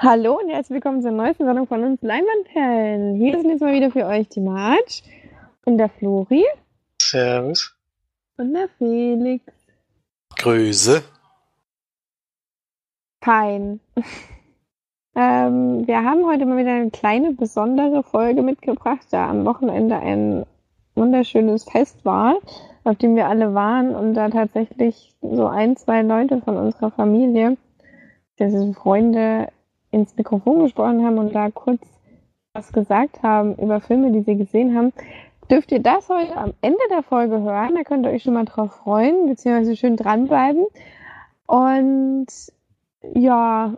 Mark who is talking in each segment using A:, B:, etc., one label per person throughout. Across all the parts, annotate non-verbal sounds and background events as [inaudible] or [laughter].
A: Hallo und herzlich willkommen zur neuesten Sendung von uns Leinwandperlen. Hier sind jetzt mal wieder für euch die Marge und der Flori.
B: Servus.
A: Und der Felix.
C: Grüße.
A: Fein. ähm, wir haben heute mal wieder eine kleine besondere Folge mitgebracht, da am Wochenende ein wunderschönes Fest war, auf dem wir alle waren und da tatsächlich so ein, zwei Leute von unserer Familie, diese Freunde, ins Mikrofon gesprochen haben und da kurz was gesagt haben über Filme, die sie gesehen haben, dürft ihr das heute am Ende der Folge hören. Da könnt ihr euch schon mal drauf freuen, beziehungsweise schön dranbleiben. Und ja,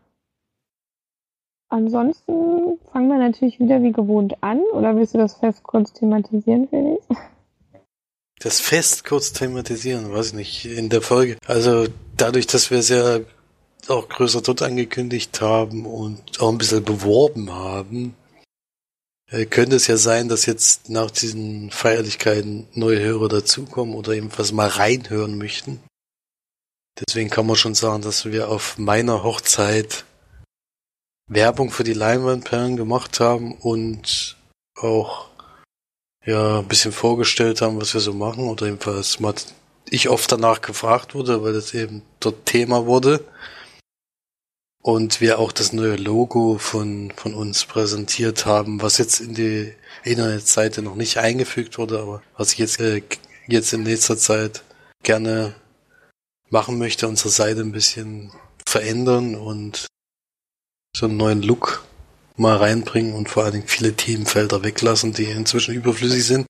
A: ansonsten fangen wir natürlich wieder wie gewohnt an. Oder willst du das Fest kurz thematisieren, Felix?
C: Das Fest kurz thematisieren, weiß ich nicht, in der Folge. Also dadurch, dass wir sehr auch größer dort angekündigt haben und auch ein bisschen beworben haben, äh, könnte es ja sein, dass jetzt nach diesen Feierlichkeiten neue Hörer dazukommen oder eben was mal reinhören möchten. Deswegen kann man schon sagen, dass wir auf meiner Hochzeit Werbung für die Leinwandperlen gemacht haben und auch ja ein bisschen vorgestellt haben, was wir so machen oder jedenfalls mal ich oft danach gefragt wurde, weil das eben dort Thema wurde und wir auch das neue Logo von, von uns präsentiert haben, was jetzt in die Internetseite noch nicht eingefügt wurde, aber was ich jetzt, äh, jetzt in nächster Zeit gerne machen möchte, unsere Seite ein bisschen verändern und so einen neuen Look mal reinbringen und vor allen Dingen viele Themenfelder weglassen, die inzwischen überflüssig sind.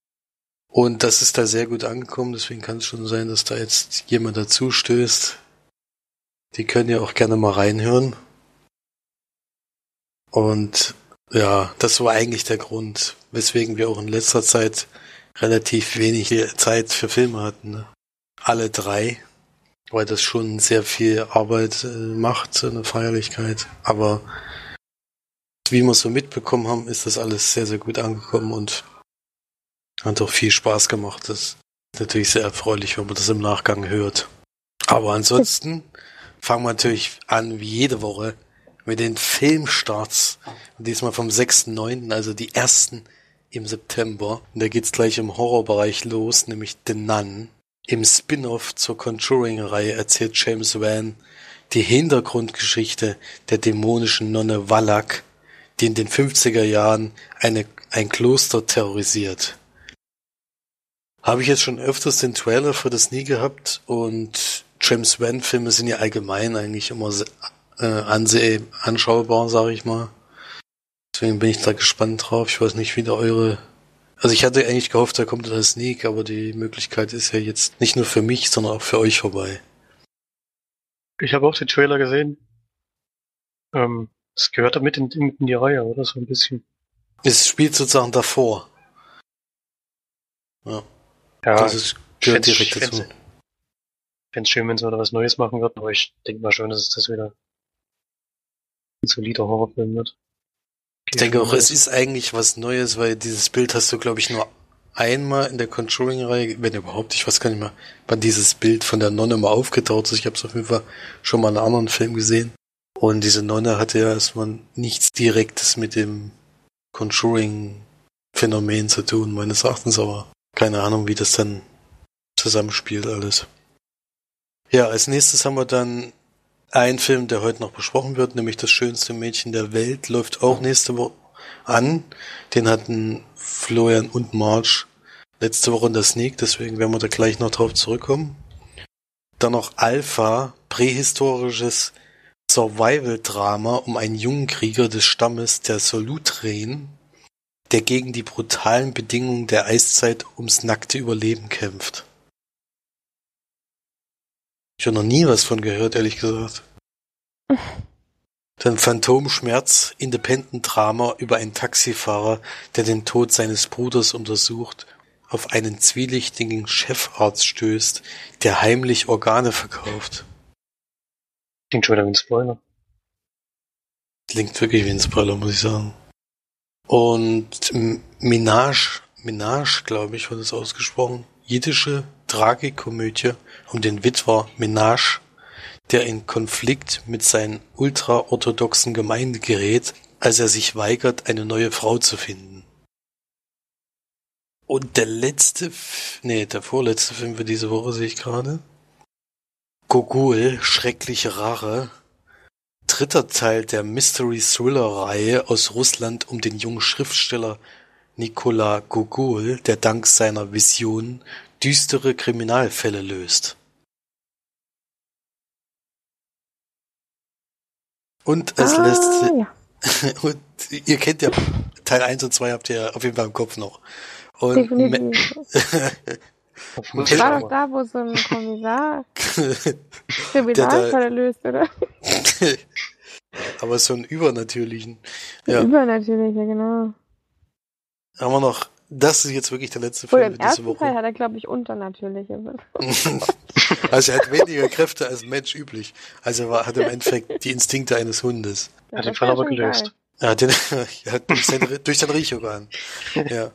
C: Und das ist da sehr gut angekommen, deswegen kann es schon sein, dass da jetzt jemand dazu stößt, die können ja auch gerne mal reinhören. Und ja, das war eigentlich der Grund, weswegen wir auch in letzter Zeit relativ wenig Zeit für Filme hatten. Ne? Alle drei, weil das schon sehr viel Arbeit äh, macht, eine Feierlichkeit. Aber wie wir so mitbekommen haben, ist das alles sehr, sehr gut angekommen und hat auch viel Spaß gemacht. Das ist natürlich sehr erfreulich, wenn man das im Nachgang hört. Aber ansonsten fangen wir natürlich an, wie jede Woche, mit den Filmstarts. Diesmal vom 6.9., also die ersten im September. Und da geht's gleich im Horrorbereich los, nämlich The Nun. Im Spin-off zur Conjuring-Reihe erzählt James Wan die Hintergrundgeschichte der dämonischen Nonne Wallach, die in den 50er Jahren eine, ein Kloster terrorisiert. Habe ich jetzt schon öfters den Trailer für das nie gehabt und James Wan Filme sind ja allgemein eigentlich immer äh, anseh anschaubar, sage ich mal. Deswegen bin ich da gespannt drauf. Ich weiß nicht, wie da eure also ich hatte eigentlich gehofft, da kommt ein Sneak, aber die Möglichkeit ist ja jetzt nicht nur für mich, sondern auch für euch vorbei.
B: Ich habe auch den Trailer gesehen. Ähm, es gehört damit in, in die Reihe, oder so ein bisschen.
C: Es spielt sozusagen davor.
B: Ja. Ja,
C: das ist, gehört direkt dazu
B: fände es schön, wenn sie wieder was Neues machen würden, aber ich denke mal schon, dass es das wieder ein solider Horrorfilm wird.
C: Ich denke auch, es ist eigentlich was Neues, weil dieses Bild hast du, glaube ich, nur einmal in der Conjuring-Reihe, wenn überhaupt, ich weiß gar nicht mehr, wann dieses Bild von der Nonne mal aufgetaucht ist. Ich habe es auf jeden Fall schon mal in einem anderen Film gesehen. Und diese Nonne hatte ja erstmal nichts Direktes mit dem Conjuring-Phänomen zu tun, meines Erachtens, aber keine Ahnung, wie das dann zusammenspielt alles. Ja, als nächstes haben wir dann einen Film, der heute noch besprochen wird, nämlich Das schönste Mädchen der Welt, läuft auch nächste Woche an. Den hatten Florian und Marge letzte Woche in der Sneak, deswegen werden wir da gleich noch drauf zurückkommen. Dann noch Alpha, prähistorisches Survival-Drama um einen jungen Krieger des Stammes der Solutren, der gegen die brutalen Bedingungen der Eiszeit ums nackte Überleben kämpft. Ich habe noch nie was von gehört, ehrlich gesagt. Dann Phantomschmerz, Independent Drama über einen Taxifahrer, der den Tod seines Bruders untersucht, auf einen zwielichtigen Chefarzt stößt, der heimlich Organe verkauft.
B: Klingt schon wieder wie ein Spoiler.
C: Klingt wirklich wie ein Spoiler, muss ich sagen. Und Minage, Minage, glaube ich, wird es ausgesprochen. Jiddische Tragikomödie um den Witwer Menage, der in Konflikt mit seinen ultraorthodoxen Gemeinde gerät, als er sich weigert, eine neue Frau zu finden. Und der letzte, nee, der vorletzte Film für diese Woche sehe ich gerade. Gogol, schreckliche Rache. Dritter Teil der Mystery-Thriller-Reihe aus Russland um den jungen Schriftsteller Nikola Gogol, der dank seiner Vision düstere Kriminalfälle löst. Und als
A: Ah,
C: letzte,
A: ja. [laughs]
C: und ihr kennt ja Teil 1 und 2 habt ihr auf jeden Fall im Kopf noch. Und
B: es [laughs]
A: war
B: aber-
A: doch da, wo so ein Kommissar [laughs]
C: der-
A: Kriminalfälle löst, oder?
C: aber so einen übernatürlichen. Ja,
A: Übernatürlich, ja genau.
C: haben wir noch, das ist jetzt wirklich der letzte Film
A: im
C: für diese
A: ersten Teil
C: Woche.
A: hat er, glaube ich, unternatürliche. [laughs]
C: also er hat weniger Kräfte als Mensch üblich. Also er war, hat im Endeffekt [laughs] die Instinkte eines Hundes.
B: Hat den Fall aber gelöst.
A: geil.
C: Er hat, den, [laughs] er hat durch, sein, durch sein Riechorgan. Ja.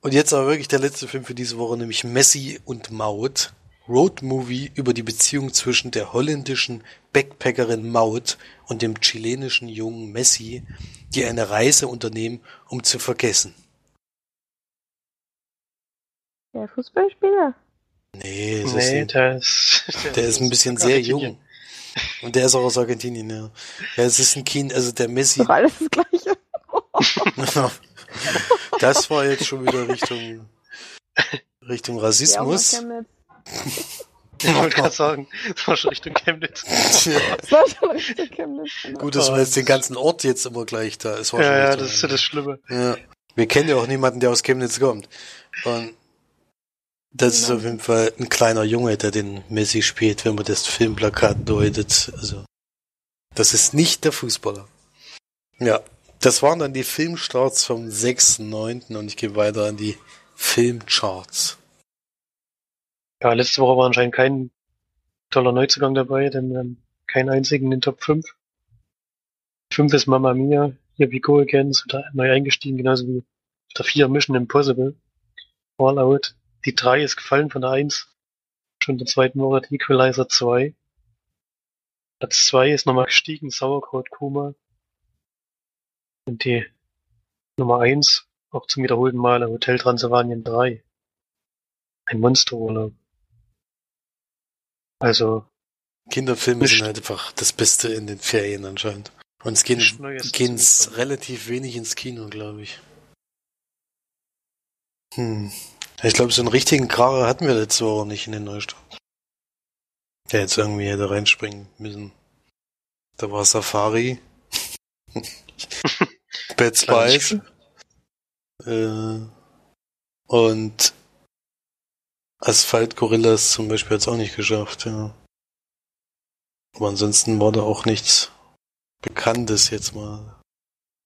C: Und jetzt aber wirklich der letzte Film für diese Woche, nämlich Messi und Maut. Road Movie über die Beziehung zwischen der holländischen Backpackerin Maut und dem chilenischen jungen Messi, die eine Reise unternehmen, um zu vergessen.
A: Der Fußballspieler?
C: Nee, das
B: Nee,
C: ist,
B: der ist, [laughs]
C: der ist ein bisschen sehr jung. Und der ist auch aus Argentinien, ja. Ja, es ist ein Kind, also der Messi,
A: Doch alles das Gleiche. [laughs]
C: das war jetzt schon wieder Richtung, Richtung
A: Ja,
C: Rassismus.
A: Chemnitz.
B: Ich wollte gerade sagen, das war schon Richtung Chemnitz.
A: Das war schon richtig Chemnitz. genau.
C: Gut, dass wir jetzt den ganzen Ort jetzt immer gleich da. Schon
B: Ja, ja,
C: Richtung-
B: das ist ja das Schlimme.
C: Ja. Wir kennen ja auch niemanden, der aus Chemnitz kommt. Und das ist auf jeden Fall ein kleiner Junge, der den Messi spielt, wenn man das Filmplakat deutet. Also, das ist nicht der Fußballer. Ja, das waren dann die Filmstarts vom 6.9. und ich gehe weiter an die Filmcharts.
B: Ja, letzte Woche war anscheinend kein toller Neuzugang dabei, denn haben keinen einzigen in den Top 5. 5 ist Mamma Mia, hier wie Go Again, ist wieder neu eingestiegen, genauso wie der 4 Mission Impossible, Fallout. Die 3 ist gefallen von der 1, schon in der zweiten Woche die Equalizer 2. Platz 2 ist nochmal gestiegen, Sauerkraut Kuma. Und die Nummer 1, auch zum wiederholten Male, Hotel Transylvanien 3. Ein Monsterurlaub. Also,
C: Kinderfilme sind halt einfach das Beste in den Ferien anscheinend. Und es gehen, gehen's
B: dazugekommen.
C: relativ wenig ins Kino, glaube ich. Hm. Ich glaube, so einen richtigen Kracher hatten wir letzte Woche nicht in den Neustart. Der jetzt irgendwie hätte reinspringen müssen. Da war Safari. [laughs] Bad Spice. Äh, und Asphalt Gorillas zum Beispiel hat's auch nicht geschafft, ja. Aber ansonsten war da auch nichts Bekanntes jetzt mal,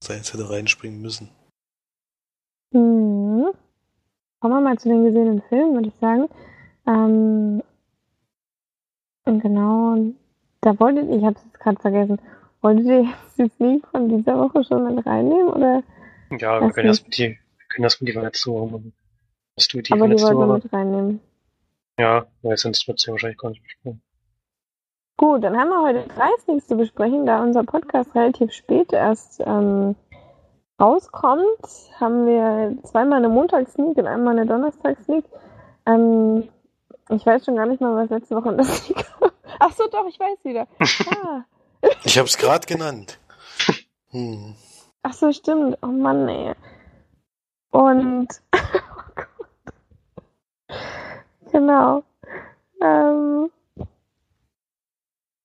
C: da jetzt hätte reinspringen müssen.
A: Mhm. Kommen wir mal zu den gesehenen Filmen, würde ich sagen. Ähm, und genau, da wolltet ihr, ich habe es jetzt gerade vergessen, wolltet ihr jetzt die Sneak von dieser Woche schon mit reinnehmen? Oder?
B: Ja, wir können erstmal die, wir können erstmal die von letzter Woche machen. Hast du die
A: Aber die wollten wir
B: Woche?
A: mit reinnehmen.
B: Ja, weil sonst wird sie wahrscheinlich gar nicht besprochen.
A: Gut, dann haben wir heute drei Sneaks zu besprechen, da unser Podcast relativ spät erst ähm, rauskommt, haben wir zweimal eine Montagssneak und einmal eine Donnerstagssneak. Ähm, ich weiß schon gar nicht mal, was letzte Woche in der Sneak [laughs] war. Ach so, doch, ich weiß wieder. Ah, [laughs]
C: Ich hab's gerade genannt. Hm.
A: ach so, stimmt. Oh Mann, ey. Und. Genau. Ähm,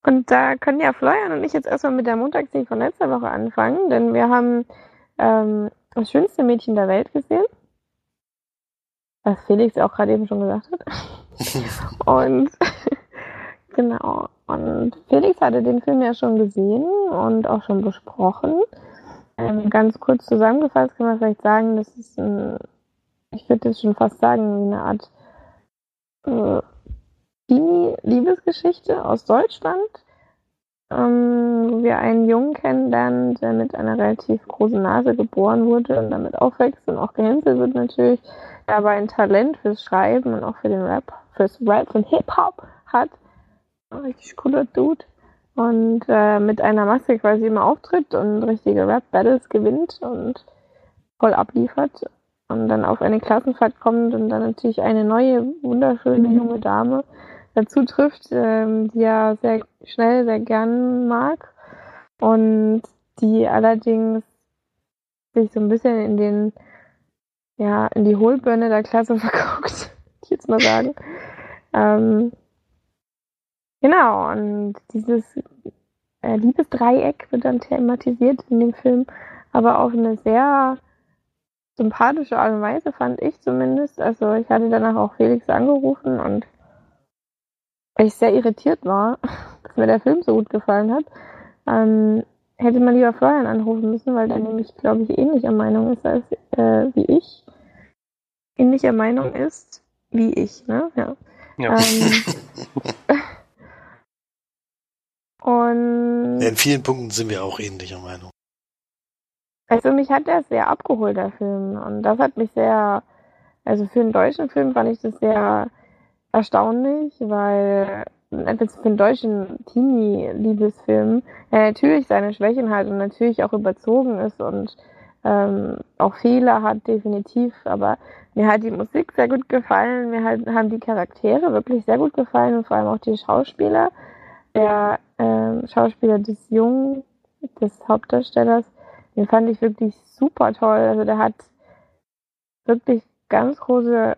A: und da können ja Florian und ich jetzt erstmal mit der Montagssneak von letzter Woche anfangen, denn wir haben ähm, das schönste Mädchen der Welt gesehen. Was Felix auch gerade eben schon gesagt hat. [laughs] Und [laughs] genau. Und Felix hatte den Film ja schon gesehen und auch schon besprochen. Ähm, ganz kurz zusammengefasst kann man vielleicht sagen, das ist ein, ich würde jetzt schon fast sagen, eine Art äh, Teenie-Liebesgeschichte aus Deutschland, ähm, wo wir einen Jungen kennenlernen, der mit einer relativ großen Nase geboren wurde und damit aufwächst und auch gehänselt wird natürlich, der aber ein Talent fürs Schreiben und auch für den Rap, fürs Rap und Hip-Hop hat ein richtig cooler Dude. Und äh, mit einer Maske quasi immer auftritt und richtige Rap-Battles gewinnt und voll abliefert. Und dann auf eine Klassenfahrt kommt und dann natürlich eine neue, wunderschöne junge Dame dazu trifft, ähm, die er sehr schnell, sehr gern mag. Und die allerdings sich so ein bisschen in den, ja, in die Hohlbirne der Klasse [laughs] verguckt, ich jetzt mal sagen. Ähm, genau, und dieses äh, Liebesdreieck wird dann thematisiert in dem Film, aber auf eine sehr sympathische Art und Weise, fand ich zumindest. Also ich hatte danach auch Felix angerufen und weil ich sehr irritiert war, [laughs] dass mir der Film so gut gefallen hat, ähm, hätte man lieber Florian anrufen müssen, weil der nämlich, glaube ich, ähnlicher Meinung ist als äh, wie ich. Ähnlicher Meinung ist wie ich, ne? Ja. ja. Ähm, [laughs] und
C: ja, in vielen Punkten sind wir auch ähnlicher Meinung.
A: Also mich hat der sehr abgeholt, der Film. Und das hat mich sehr, also für einen deutschen Film fand ich das sehr erstaunlich, weil für einen deutschen Teenie-Liebesfilm ja natürlich seine Schwächen hat und natürlich auch überzogen ist und ähm, auch Fehler hat, definitiv. Aber mir hat die Musik sehr gut gefallen, mir hat, haben die Charaktere wirklich sehr gut gefallen und vor allem auch die Schauspieler. Der ähm, Schauspieler des Jungen, des Hauptdarstellers, den fand ich wirklich super toll. Also der hat wirklich ganz große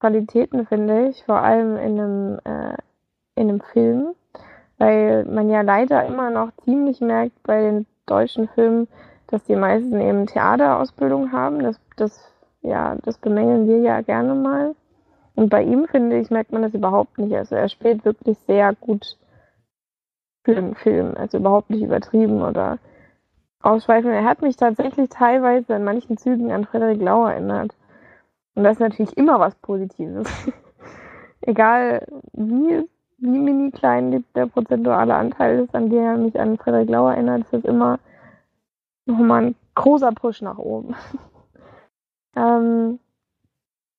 A: Qualitäten, finde ich, vor allem in einem, äh, in einem Film, weil man ja leider immer noch ziemlich merkt bei den deutschen Filmen, dass die meisten eben Theaterausbildung haben. Das, das, ja, das bemängeln wir ja gerne mal. Und bei ihm, finde ich, merkt man das überhaupt nicht. Also er spielt wirklich sehr gut für den Film. Also überhaupt nicht übertrieben oder ausschweifend. Er hat mich tatsächlich teilweise in manchen Zügen an Frederik Lau erinnert. Und das ist natürlich immer was Positives. [laughs] Egal wie, wie mini klein der prozentuale Anteil ist, an der er mich an Frederik Lau erinnert, ist das immer nochmal ein großer Push nach oben. [laughs] ähm,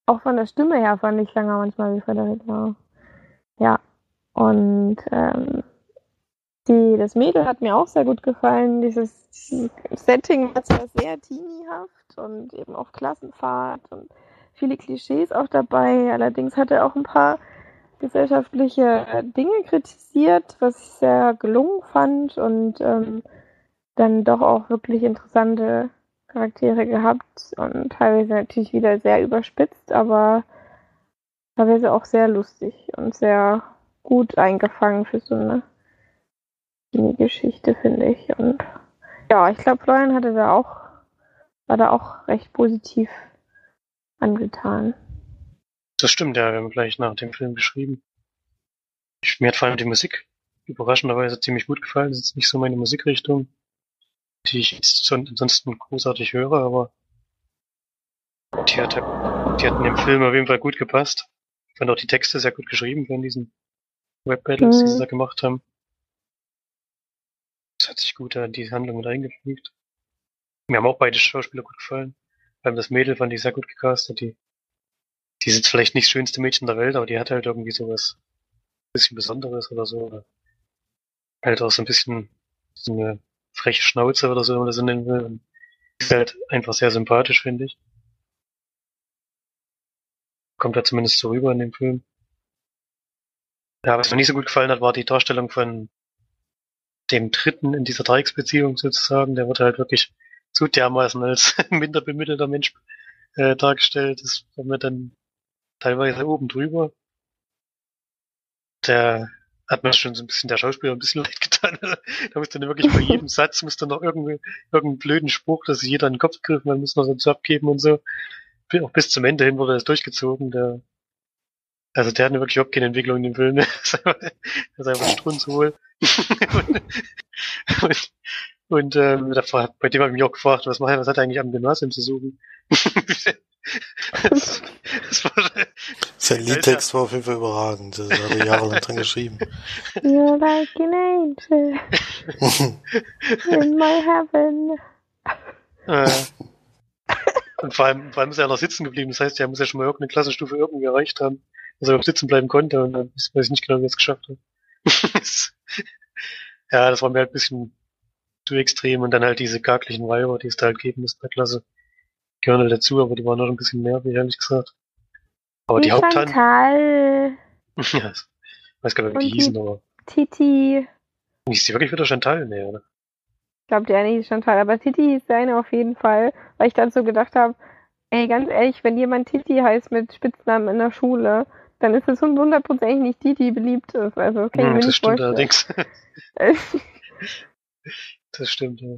A: auch von der Stimme her fand ich Langer manchmal wie Frederik Lau. Ja. Und ähm, die, das Mädel hat mir auch sehr gut gefallen. Dieses, Setting war zwar sehr teeniehaft und eben auf Klassenfahrt und viele Klischees auch dabei. Allerdings hat er auch ein paar gesellschaftliche Dinge kritisiert, was ich sehr gelungen fand und ähm, dann doch auch wirklich interessante Charaktere gehabt und teilweise natürlich wieder sehr überspitzt, aber teilweise auch sehr lustig und sehr gut eingefangen für so eine Geschichte, finde ich. Und ja, ich glaube, Florian hatte da auch, war da auch recht positiv angetan.
B: Das stimmt, ja, wir haben gleich nach dem Film geschrieben. Ich, mir hat vor allem die Musik überraschenderweise ziemlich gut gefallen. Das ist nicht so meine Musikrichtung, die ich ansonsten großartig höre, aber die hat, die hat in dem Film auf jeden Fall gut gepasst. Ich fand auch die Texte sehr gut geschrieben von diesen Web-Battles, mhm. die sie da gemacht haben. Hat sich gut an die Handlung mit eingefügt. Mir haben auch beide Schauspieler gut gefallen. Vor allem das Mädel fand ich sehr gut gecastet. Die, die ist vielleicht nicht das schönste Mädchen der Welt, aber die hat halt irgendwie sowas bisschen Besonderes oder so. Oder halt auch so ein bisschen so eine freche Schnauze oder so, wenn man das nennen will. Und ist halt einfach sehr sympathisch, finde ich. Kommt da zumindest so rüber in dem Film. Ja, was mir nicht so gut gefallen hat, war die Darstellung von dem Dritten in dieser Dreiecksbeziehung sozusagen. Der wird halt wirklich so dermaßen als [laughs] minder bemittelter Mensch äh, dargestellt. Das war mir dann teilweise oben drüber. Der hat mir schon so ein bisschen der Schauspieler ein bisschen [laughs] leid getan. da musste dann wirklich bei [laughs] jedem Satz musste noch irgendwie irgendeinen blöden Spruch, dass sich jeder in den Kopf griff, man muss noch so abgeben und so. Auch bis zum Ende hin wurde das durchgezogen. Der, also der hat wirklich überhaupt keine Entwicklung in dem Film. [laughs] der ist einfach strunzhohl. und, [laughs] und, und ähm, bei dem habe ich mich auch gefragt, was, macht, was hat er eigentlich am Gymnasium zu suchen?
C: das, das war, Sein Liedtext war auf jeden Fall überragend. Das hat er jahrelang dran geschrieben.
A: You're like an angel [laughs] in my heaven.
B: Äh, und vor allem, vor allem ist er noch sitzen geblieben. Das heißt, er muss ja schon mal irgendeine Klassenstufe irgendwie erreicht haben, dass er sitzen bleiben konnte und dann weiß ich nicht genau, wie er es geschafft hat. [laughs] ja, das war mir halt ein bisschen zu extrem und dann halt diese garglichen Weiber, die es da halt geben in der Klasse. Gehören halt dazu, aber die waren noch ein bisschen mehr, wie ehrlich gesagt. Aber die,
A: Die
B: Haupttan...
A: Chantal [laughs]
B: ja, ich weiß gar nicht, wie die- hießen, aber...
A: Titi.
B: Hieß die wirklich wieder Chantal? Nee, oder?
A: Ich glaube, die eine hieß Chantal, aber Titi hieß seine auf jeden Fall, weil ich dann so gedacht habe, ey, ganz ehrlich, wenn jemand Titi heißt mit Spitznamen in der Schule, dann ist es hundertprozentig nicht die, die beliebt ist. Also das kann ich
B: Hm,
A: mir
B: das stimmt allerdings. [laughs] Das stimmt, ja.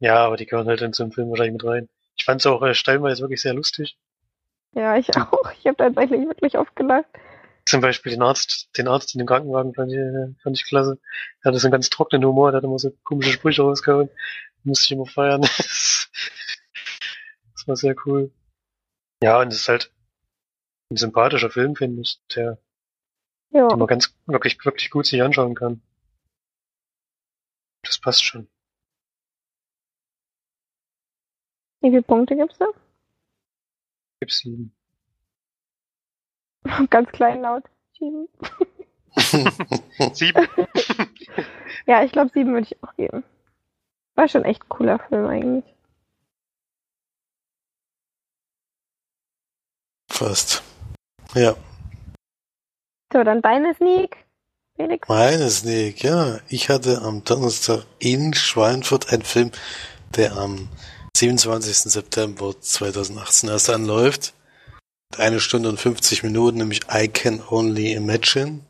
B: Ja, aber die gehören halt in so einen Film wahrscheinlich mit rein. Ich fand es auch äh, stellenweise wirklich sehr lustig.
A: ja, ich [laughs] auch. Ich habe tatsächlich wirklich oft gelacht.
B: Zum Beispiel den Arzt, den Arzt in dem Krankenwagen fand ich, äh, fand ich klasse. Er hatte so einen ganz trockenen Humor, der hat immer so komische Sprüche rausgehauen. Musste ich immer feiern. [laughs] das war sehr cool. Ja, und es ist halt ein sympathischer Film, finde ich, der,
A: Ja.
B: den man ganz, wirklich, wirklich gut sich anschauen kann. Das passt schon.
A: Wie viele Punkte gibt's da?
B: Gibt's sieben. [laughs]
A: Ganz klein laut. Sieben. [laughs]
B: Sieben? [laughs]
A: Ja, ich glaube, sieben würde ich auch geben. War schon echt ein cooler Film eigentlich.
C: Fast. Ja.
A: So, dann deine Sneak, Felix.
C: Meine Sneak, ja. Ich hatte am Donnerstag in Schweinfurt einen Film, der am 27. September 2018 erst anläuft. Eine Stunde und 50 Minuten, nämlich I Can Only Imagine.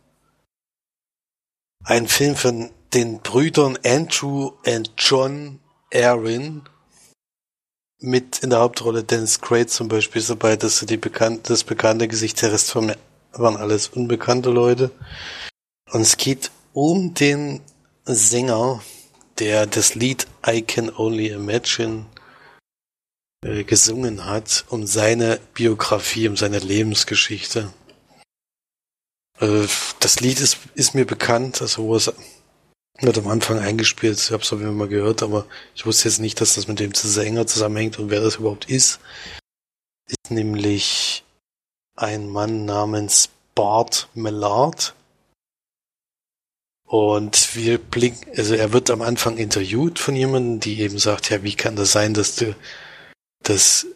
C: Ein Film von den Brüdern Andrew and John Aaron. Mit in der Hauptrolle Dennis Quaid zum Beispiel ist dabei, das ist die bekannt, das bekannte Gesicht, der Rest von waren alles unbekannte Leute. Und es geht um den Sänger, der das Lied I Can Only Imagine äh, gesungen hat, um seine Biografie, um seine Lebensgeschichte. Äh, das Lied ist, ist mir bekannt, also wo es wird am Anfang eingespielt, ich habe es auf jeden mal gehört, aber ich wusste jetzt nicht, dass das mit dem Sänger zusammenhängt und wer das überhaupt ist. Ist nämlich ein Mann namens Bart Mellard. Und wir blicken, also er wird am Anfang interviewt von jemandem, die eben sagt, ja, wie kann das sein, dass du, das,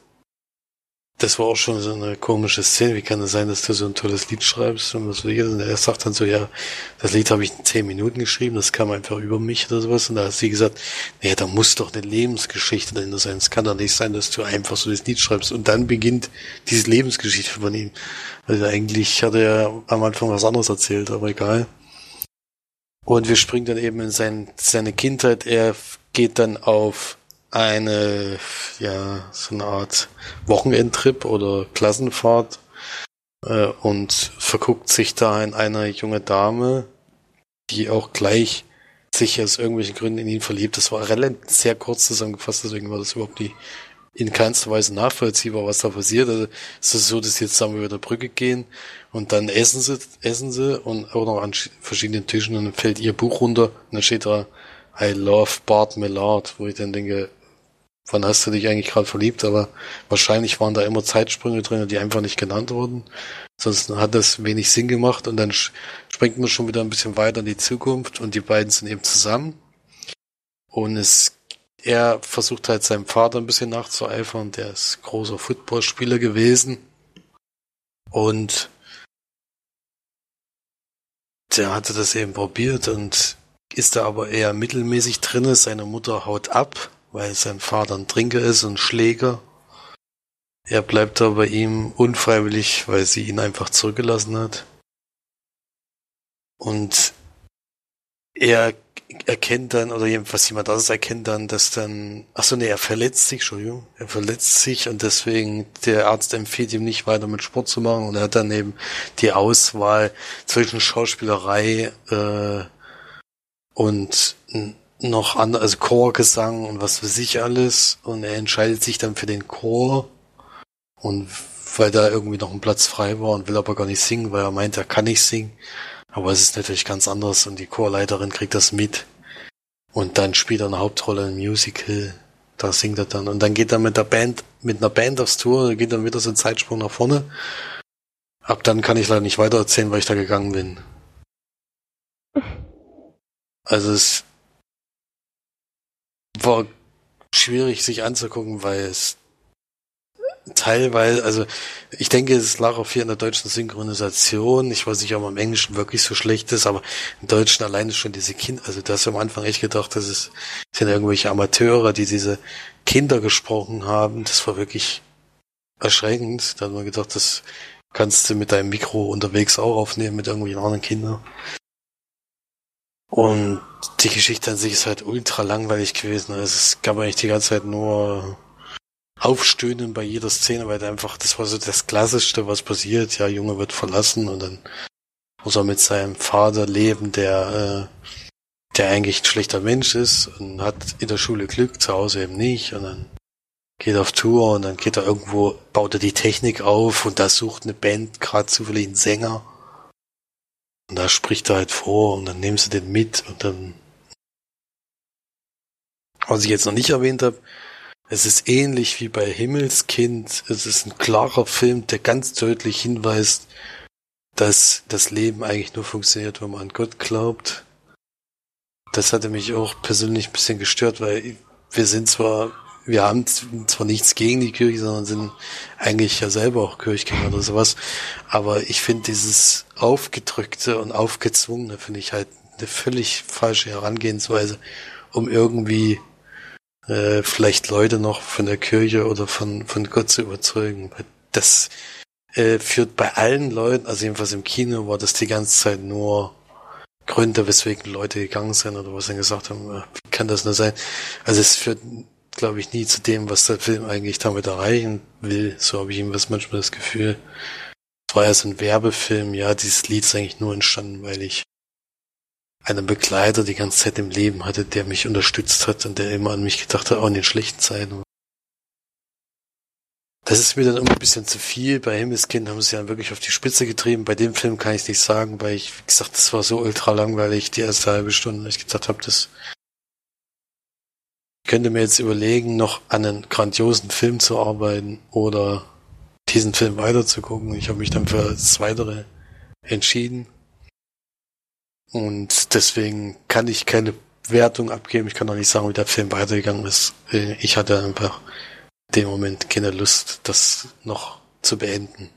C: das war auch schon so eine komische Szene, wie kann das sein, dass du so ein tolles Lied schreibst und was will ich, und er sagt dann so, ja, das Lied habe ich in zehn Minuten geschrieben, das kam einfach über mich oder sowas, und da hat sie gesagt, naja, da muss doch eine Lebensgeschichte dahinter sein, es kann doch nicht sein, dass du einfach so das Lied schreibst, und dann beginnt diese Lebensgeschichte von ihm. Also eigentlich hat er am Anfang was anderes erzählt, aber egal. Und wir springen dann eben in sein, seine Kindheit. Er geht dann auf eine, ja, so eine Art Wochenendtrip oder Klassenfahrt äh, und verguckt sich da in eine junge Dame, die auch gleich sich aus irgendwelchen Gründen in ihn verliebt. Das war relativ sehr kurz zusammengefasst, deswegen war das überhaupt nicht in keinster Weise nachvollziehbar, was da passiert. Also es ist so, dass jetzt zusammen über der Brücke gehen und dann essen sie, essen sie und auch noch an sch- verschiedenen Tischen und dann fällt ihr Buch runter und dann steht da I love Bart Millard, wo ich dann denke, wann hast du dich eigentlich gerade verliebt? Aber wahrscheinlich waren da immer Zeitsprünge drin, die einfach nicht genannt wurden. Sonst hat das wenig Sinn gemacht und dann springt man schon wieder ein bisschen weiter in die Zukunft und die beiden sind eben zusammen. Und es er versucht halt seinem Vater ein bisschen nachzueifern, der ist großer Footballspieler gewesen. Und der hatte das eben probiert und ist da aber eher mittelmäßig drinne. Seine Mutter haut ab, weil sein Vater ein Trinker ist und Schläger. Er bleibt da bei ihm unfreiwillig, weil sie ihn einfach zurückgelassen hat. Und er erkennt dann, oder was jemand anderes erkennt dann, dass dann, ach so, nee, er verletzt sich, Entschuldigung, er verletzt sich und deswegen der Arzt empfiehlt ihm nicht weiter mit Sport zu machen und er hat dann eben die Auswahl zwischen Schauspielerei äh, und noch andere, also Chorgesang und was weiß ich alles und er entscheidet sich dann für den Chor und weil da irgendwie noch ein Platz frei war und will aber gar nicht singen, weil er meint, er kann nicht singen. Aber es ist natürlich ganz anders und die Chorleiterin kriegt das mit. Und dann spielt er eine Hauptrolle im Musical. Da singt er dann. Und dann geht er mit der Band, mit einer Band aufs Tour, und geht dann wieder so ein Zeitsprung nach vorne. Ab dann kann ich leider nicht weiter erzählen, weil ich da gegangen bin. [laughs] Also es war schwierig sich anzugucken, weil es teilweise, also ich denke, es lag auch viel in der deutschen Synchronisation. Ich weiß nicht, ob am Englischen wirklich so schlecht ist, aber im Deutschen alleine schon diese Kinder, also da hast du am Anfang echt gedacht, das ist, sind irgendwelche Amateure, die diese Kinder gesprochen haben. Das war wirklich erschreckend. Da hat man gedacht, das kannst du mit deinem Mikro unterwegs auch aufnehmen mit irgendwelchen anderen Kindern. Und die Geschichte an sich ist halt ultra langweilig gewesen. Also es gab eigentlich die ganze Zeit nur Aufstöhnen bei jeder Szene, weil einfach, das war so das Klassischste, was passiert. Ja, Junge wird verlassen und dann muss er mit seinem Vater leben, der, äh, der eigentlich ein schlechter Mensch ist und hat in der Schule Glück, zu Hause eben nicht und dann geht auf Tour und dann geht er irgendwo, baut er die Technik auf und da sucht eine Band gerade zufällig einen Sänger. Und da spricht er halt vor und dann nehmen sie den mit und dann, was ich jetzt noch nicht erwähnt habe, es ist ähnlich wie bei Himmelskind. Es ist ein klarer Film, der ganz deutlich hinweist, dass das Leben eigentlich nur funktioniert, wenn man an Gott glaubt. Das hatte mich auch persönlich ein bisschen gestört, weil wir sind zwar, wir haben zwar nichts gegen die Kirche, sondern sind eigentlich ja selber auch Kirchgänger oder sowas. Aber ich finde dieses aufgedrückte und aufgezwungene finde ich halt eine völlig falsche Herangehensweise, um irgendwie äh, vielleicht Leute noch von der Kirche oder von, von Gott zu überzeugen. Das äh, führt bei allen Leuten, also jedenfalls im Kino, war das die ganze Zeit nur Gründe, weswegen Leute gegangen sind oder was sie gesagt haben, wie kann das nur sein? Also es führt, glaube ich, nie zu dem, was der Film eigentlich damit erreichen will. So habe ich jedenfalls manchmal das Gefühl. Es war ja so ein Werbefilm, ja, dieses Lied ist eigentlich nur entstanden, weil ich einen Begleiter die ganze Zeit im Leben hatte, der mich unterstützt hat und der immer an mich gedacht hat, auch in den schlechten Zeiten. Das ist mir dann immer ein bisschen zu viel. Bei Himmelskind haben sie ja wirklich auf die Spitze getrieben. Bei dem Film kann ich nicht sagen, weil ich, wie gesagt, das war so ultra langweilig, die erste halbe Stunde. Ich gedacht habe, das könnte mir jetzt überlegen, noch an einen grandiosen Film zu arbeiten oder diesen Film weiterzugucken. Ich habe mich dann für das Weitere entschieden. Und deswegen kann ich keine Wertung abgeben. Ich kann auch nicht sagen, wie der Film weitergegangen ist. Ich hatte einfach in dem Moment keine Lust, das noch zu beenden.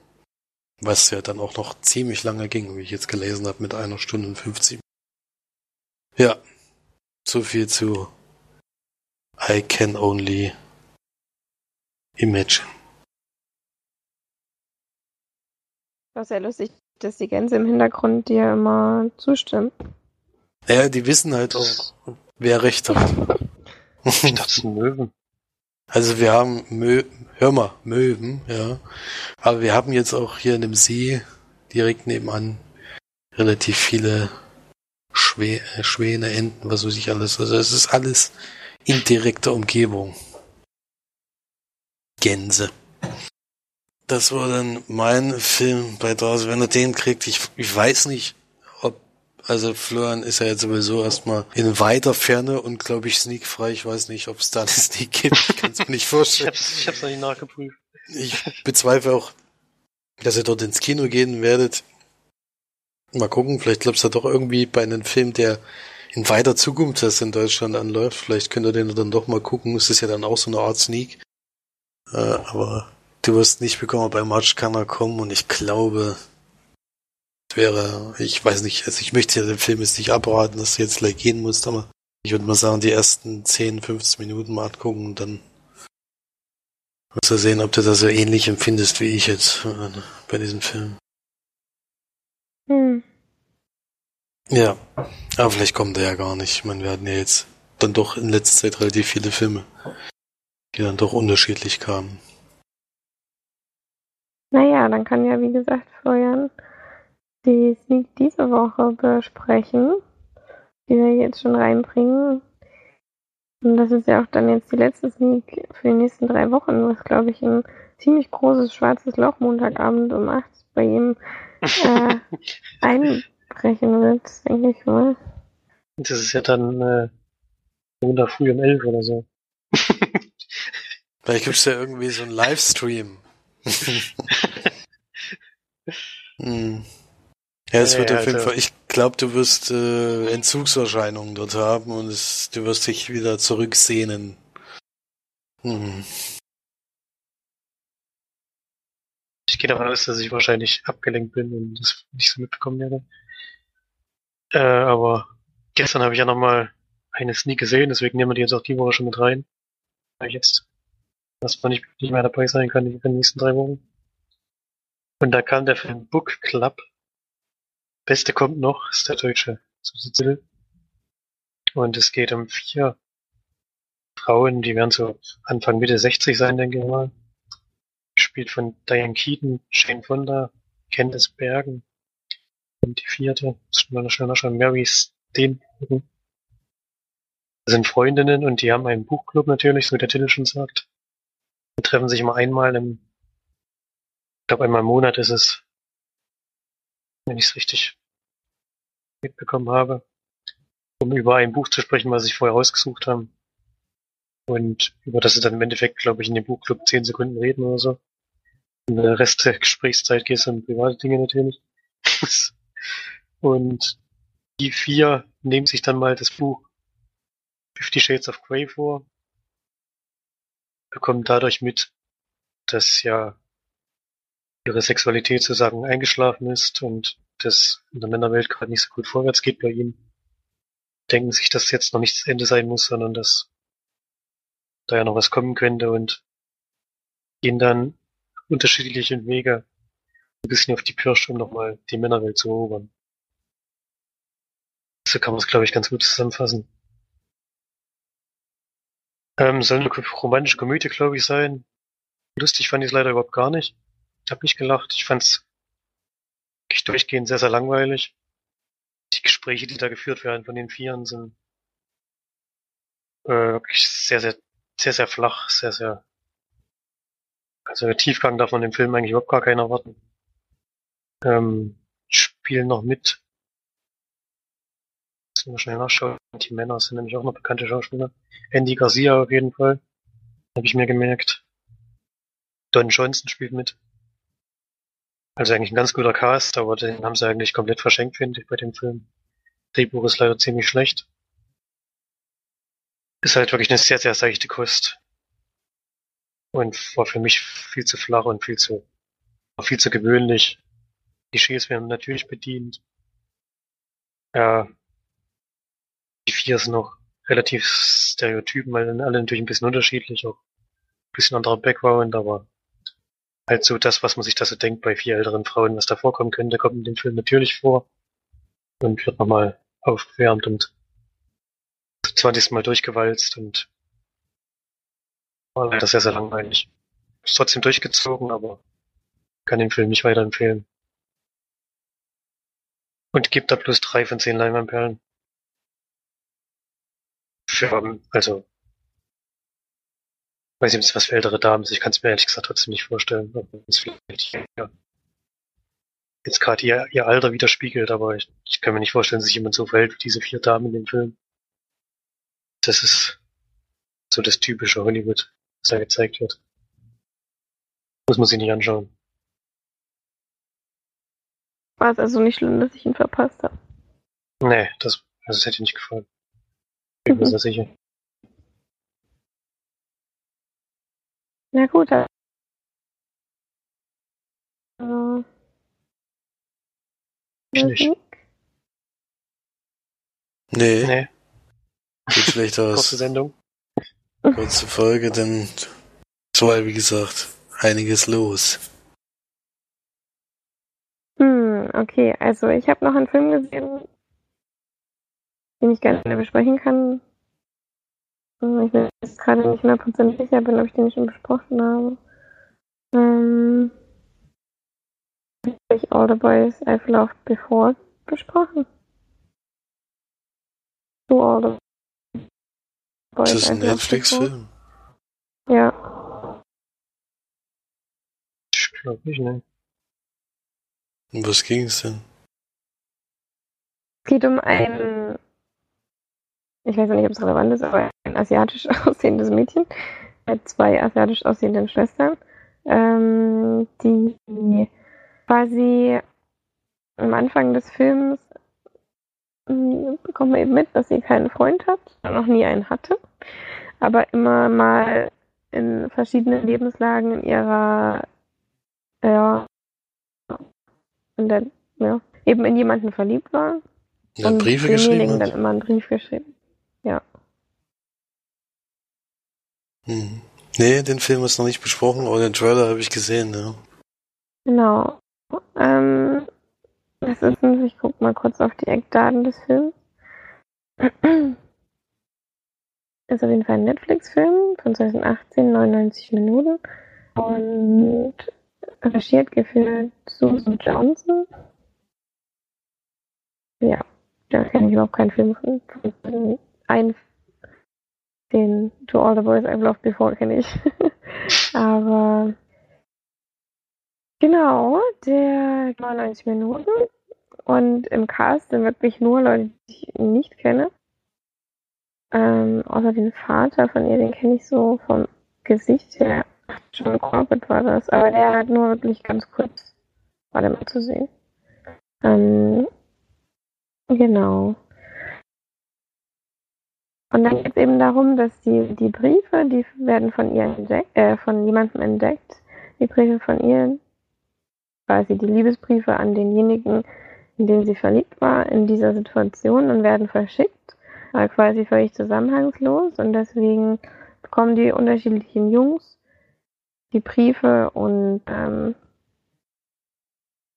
C: Was ja dann auch noch ziemlich lange ging, wie ich jetzt gelesen habe, mit einer Stunde und 50. Ja, so viel zu I can only imagine.
A: War sehr lustig dass die Gänse im Hintergrund dir immer zustimmen.
C: Ja, die wissen halt auch, wer recht hat. [laughs]
B: ich dachte, Möwen.
C: Also wir haben Mö hör mal, Möwen, ja. Aber wir haben jetzt auch hier in dem See direkt nebenan relativ viele Schwä äh, Schwäne, Enten, was weiß ich alles. Also es ist alles in direkter Umgebung. Gänse. Das war dann mein Film bei Dawes, wenn er den kriegt. Ich, ich weiß nicht, ob, also Florian ist ja jetzt sowieso erstmal in weiter Ferne und glaube ich sneakfrei. Ich weiß nicht, ob es da [laughs] eine Sneak gibt. Ich kann es mir nicht vorstellen.
B: ich hab's, ich hab's noch nicht nachgeprüft.
C: Ich bezweifle auch, dass ihr dort ins Kino gehen werdet. Mal gucken, vielleicht klappt es ja doch irgendwie bei einem Film, der in weiter Zukunft erst in Deutschland anläuft. Vielleicht könnt ihr den dann doch mal gucken. Es ist ja dann auch so eine Art Sneak. Äh, aber Du wirst nicht bekommen, bei March kann er kommen und ich glaube, es wäre, ich weiß nicht, also ich möchte ja den Film jetzt nicht abraten, dass du jetzt gleich gehen musst, aber ich würde mal sagen, die ersten 10, 15 Minuten mal angucken und dann wirst du sehen, ob du das so ähnlich empfindest wie ich jetzt äh, bei diesem Film.
A: Hm.
C: Ja, aber vielleicht kommt er ja gar nicht. Ich meine, wir hatten ja jetzt dann doch in letzter Zeit relativ viele Filme, die dann doch unterschiedlich kamen.
A: Naja, dann kann ja, wie gesagt, Florian die Sneak diese Woche besprechen, die wir jetzt schon reinbringen. Und das ist ja auch dann jetzt die letzte Sneak für die nächsten drei Wochen, was glaube ich ein ziemlich großes schwarzes Loch Montagabend um 8 bei ihm äh, [laughs] einbrechen wird, denke ich mal.
B: Das ist ja dann äh, Montag früh um 11 oder so. [laughs]
C: Vielleicht gibt es ja irgendwie so einen Livestream [laughs] hm. Ja, es wird ja, auf jeden Fall, ich glaube, du wirst äh, Entzugserscheinungen dort haben und es, du wirst dich wieder zurücksehnen. Hm.
B: Ich gehe davon aus, dass ich wahrscheinlich abgelenkt bin und das nicht so mitbekommen werde. Äh, aber gestern habe ich ja nochmal eine Sneak gesehen, deswegen nehmen wir die jetzt auch die Woche schon mit rein. Weil jetzt dass man nicht, nicht mehr dabei sein kann in den nächsten drei Wochen. Und da kam der Film Book Club. Beste kommt noch, ist der deutsche Titel. Und es geht um vier Frauen, die werden so Anfang Mitte 60 sein, denke ich mal. Gespielt von Diane Keaton, Shane Fonda, Candice Bergen. Und die vierte, das ist mal schöner schon, Mary Steenburgen. Das sind Freundinnen und die haben einen Buchclub natürlich, so wie der Titel schon sagt. Die treffen sich immer einmal im, ich glaube einmal im Monat ist es, wenn ich es richtig mitbekommen habe, um über ein Buch zu sprechen, was sie vorher rausgesucht haben. Und über das sie dann im Endeffekt, glaube ich, in dem Buchclub zehn Sekunden reden oder so. Und der Rest der Gesprächszeit geht es um private Dinge natürlich. [laughs] Und die vier nehmen sich dann mal das Buch Fifty Shades of Grey vor bekommen dadurch mit, dass ja ihre Sexualität sozusagen eingeschlafen ist und das in der Männerwelt gerade nicht so gut vorwärts geht bei ihnen. Denken sich, dass jetzt noch nicht das Ende sein muss, sondern dass da ja noch was kommen könnte und gehen dann unterschiedliche Wege bisschen auf die Pirsch, um nochmal die Männerwelt zu erobern. So kann man es, glaube ich, ganz gut zusammenfassen. Ähm, soll eine romantische Komödie, glaube ich, sein. Lustig fand ich es leider überhaupt gar nicht. Ich habe nicht gelacht. Ich fand es durchgehend sehr, sehr langweilig. Die Gespräche, die da geführt werden von den Vieren, sind äh, wirklich sehr, sehr, sehr, sehr flach, sehr, sehr. Also Tiefgang darf man im Film eigentlich überhaupt gar keinen erwarten. Ähm, spielen noch mit Müssen wir schnell nachschauen. Die Männer sind nämlich auch noch bekannte Schauspieler. Andy Garcia auf jeden Fall. Habe ich mir gemerkt. Don Johnson spielt mit. Also eigentlich ein ganz guter Cast, aber den haben sie eigentlich komplett verschenkt, finde ich, bei dem Film. Drehbuch ist leider ziemlich schlecht. Ist halt wirklich eine sehr, sehr seichte Kost. Und war für mich viel zu flach und viel zu, viel zu gewöhnlich. Klischees werden natürlich bedient. Ja, die vier sind noch relativ Stereotypen, weil dann alle natürlich ein bisschen unterschiedlich, auch ein bisschen anderer Background, aber halt so das, was man sich da so denkt bei vier älteren Frauen, was da vorkommen könnte, kommt in dem Film natürlich vor und wird nochmal aufgewärmt und 20. Mal durchgewalzt und war leider sehr, sehr langweilig. Ist trotzdem durchgezogen, aber kann den Film nicht weiterempfehlen. Und gibt da plus drei von zehn Leinwandperlen für, also, weiß ich nicht, was für ältere Damen ist. Ich kann es mir ehrlich gesagt trotzdem nicht vorstellen, ob es vielleicht ja, jetzt gerade ihr, ihr Alter widerspiegelt, aber ich, ich kann mir nicht vorstellen, dass sich jemand so verhält wie diese vier Damen in dem Film. Das ist so das typische Hollywood, was da gezeigt wird. Muss man sich nicht anschauen.
A: War es also nicht schlimm, dass ich ihn verpasst habe?
B: Nee, das, das hätte nicht gefallen. Bin mir sehr sicher.
A: Na gut, also.
B: Ich nicht.
C: Nee,
B: Nee,
C: sieht schlecht
B: kurze
C: aus.
B: Sendung.
C: Kurze Folge, denn es war, wie gesagt, einiges los.
A: Okay, also ich habe noch einen Film gesehen, den ich gerne besprechen kann. Hm, Ich bin jetzt gerade nicht 100% sicher bin, ob ich den schon besprochen habe. Ähm, habe ich All the Boys I've Loved Before besprochen? To All the Boys
C: Ist das ein? Netflix-Film?
A: Ja.
B: Ich glaube nicht, ne.
C: Um was ging es denn?
A: Es geht um ein, ich weiß nicht, ob es relevant ist, aber ein asiatisch [laughs] aussehendes Mädchen mit zwei asiatisch aussehenden Schwestern, ähm, die quasi am Anfang des Films bekommt man eben mit, dass sie keinen Freund hat, noch nie einen hatte, aber immer mal in verschiedenen Lebenslagen in ihrer, ja, in der, ja, eben in jemanden verliebt war.
C: Ja,
A: und
C: Briefe geschrieben
A: dann
C: hat.
A: immer einen Brief geschrieben. Ja.
C: Hm. Nee, den Film ist noch nicht besprochen, aber den Trailer habe ich gesehen, ja.
A: Genau. Ähm, das ist ein, ich guck mal kurz auf die Eckdaten des Films. [clears throat] Ist auf jeden Fall ein Netflix-Film von 2018, 99 Minuten. Und regiert geführt Susan Johnson. Ja, da kenne ich überhaupt keinen Film von ein, den To All the Boys I've Loved Before kenne ich. [laughs] Aber Genau, der 99 Minuten. Und im Cast sind wirklich nur Leute, die ich nicht kenne. Ähm, außer den Vater von ihr, den kenne ich so vom Gesicht her. Ach, John Corbett war das. Aber der hat nur wirklich ganz kurz, war der mal zu sehen. Ähm, genau. Und dann geht es eben darum, dass die, die Briefe, die werden von ihr entdeckt, äh, von jemandem entdeckt. Die Briefe von ihr, quasi die Liebesbriefe an denjenigen, in den sie verliebt war, in dieser Situation und werden verschickt, war quasi völlig zusammenhangslos und deswegen bekommen die unterschiedlichen Jungs die Briefe und ähm,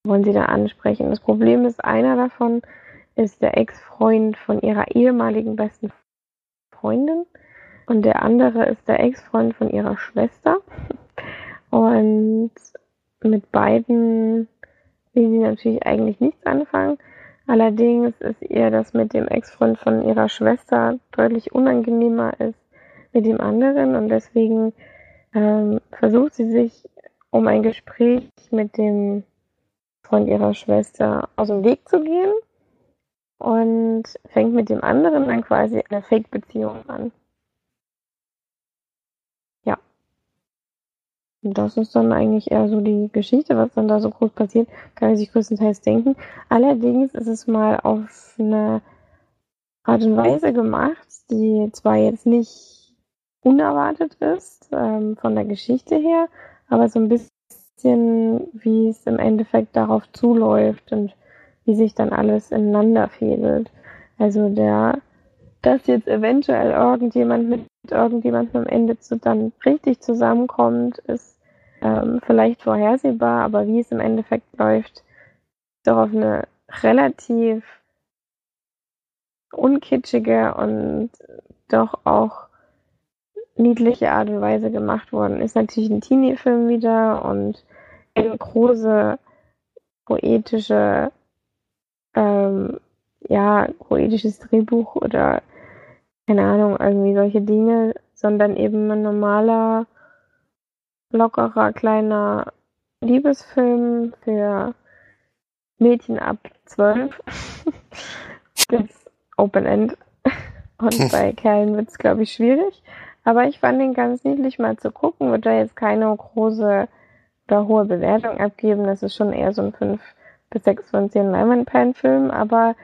A: wollen sie da ansprechen. Das Problem ist, einer davon ist der Ex-Freund von ihrer ehemaligen besten Freundin und der andere ist der Ex-Freund von ihrer Schwester. [laughs] Und mit beiden will sie natürlich eigentlich nichts anfangen. Allerdings ist ihr das mit dem Ex-Freund von ihrer Schwester deutlich unangenehmer ist mit dem anderen und deswegen ähm, versucht sie sich um ein Gespräch mit dem Freund ihrer Schwester aus dem Weg zu gehen und fängt mit dem anderen dann quasi eine Fake-Beziehung an. Ja. Und das ist dann eigentlich eher so die Geschichte, was dann da so groß passiert, kann man sich größtenteils denken. Allerdings ist es mal auf eine Art und Weise gemacht, die zwar jetzt nicht unerwartet ist ähm, von der Geschichte her, aber so ein bisschen, wie es im Endeffekt darauf zuläuft und wie sich dann alles ineinander fädelt. Also der, dass jetzt eventuell irgendjemand mit irgendjemandem am Ende zu, dann richtig zusammenkommt, ist ähm, vielleicht vorhersehbar, aber wie es im Endeffekt läuft, ist doch auf eine relativ unkitschige und doch auch niedliche Art und Weise gemacht worden. Ist natürlich ein Teenie-Film wieder und eine große poetische, ähm, ja, poetisches Drehbuch oder keine Ahnung, irgendwie solche Dinge, sondern eben ein normaler, lockerer, kleiner Liebesfilm für Mädchen ab 12 [laughs] bis Open End. Und [laughs] bei Kerlen wird es, glaube ich, schwierig. Aber ich fand ihn ganz niedlich mal zu gucken. Wird da jetzt keine große oder hohe Bewertung abgeben. Das ist schon eher so ein 5 bis 6 von 10 Leinwandperlen-Film. Aber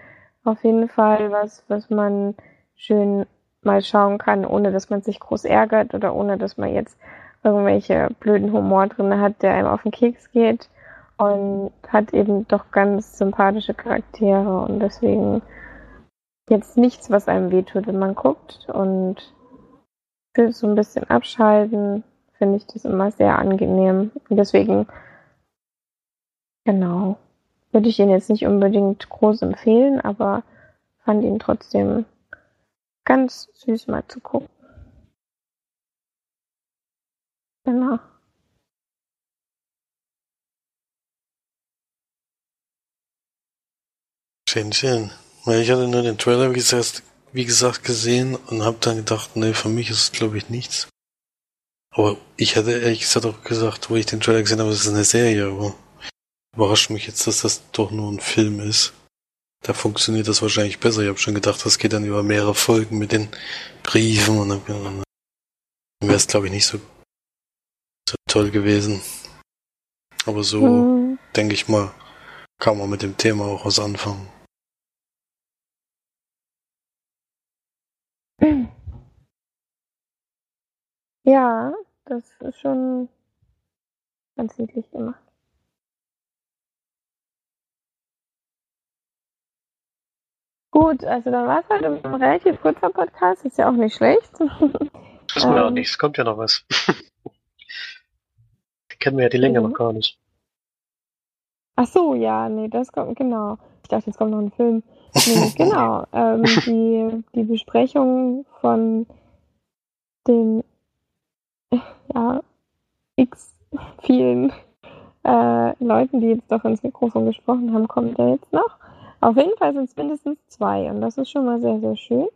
A: auf jeden Fall was, was man schön mal schauen kann, ohne dass man sich groß ärgert oder ohne dass man jetzt irgendwelche blöden Humor drin hat, der einem auf den Keks geht. Und hat eben doch ganz sympathische Charaktere. Und deswegen jetzt nichts, was einem wehtut, wenn man guckt. Und für so ein bisschen abschalten finde ich das immer sehr angenehm. Und deswegen, genau, würde ich ihn jetzt nicht unbedingt groß empfehlen, aber fand ihn trotzdem ganz süß mal zu gucken. Genau.
C: Schön, schön. Ich hatte nur den Trailer, wie gesagt, wie gesagt gesehen und habe dann gedacht, nee, für mich ist es, glaube ich, nichts. Aber ich hatte ehrlich gesagt auch gesagt, wo ich den Trailer gesehen habe, es ist eine Serie, aber überrascht mich jetzt, dass das doch nur ein Film ist. Da funktioniert das wahrscheinlich besser. Ich habe schon gedacht, das geht dann über mehrere Folgen mit den Briefen und dann, wäre es, glaube ich, nicht so, so toll gewesen. Aber so,
A: Hm,
C: denke ich mal, kann man mit dem Thema auch was anfangen. [clears throat]
A: Ja, das ist schon ganz niedlich gemacht. Gut, also dann war es halt ein relativ kurzer Podcast, ist ja auch nicht schlecht. [laughs]
B: Das wissen wir auch
A: Ähm.
B: nicht, es kommt ja noch was. [laughs] Kennen wir ja die Länge
A: Mhm.
B: noch gar nicht.
A: Ach so, ja, nee, das kommt, genau. Ich dachte, jetzt kommt noch ein Film. Nee, genau. Ähm, [laughs] die, die Besprechung von den, ja, x vielen äh, Leuten, die jetzt doch ins Mikrofon gesprochen haben, kommt ja jetzt noch. Auf jeden Fall sind es mindestens zwei und das ist schon mal sehr, sehr schön.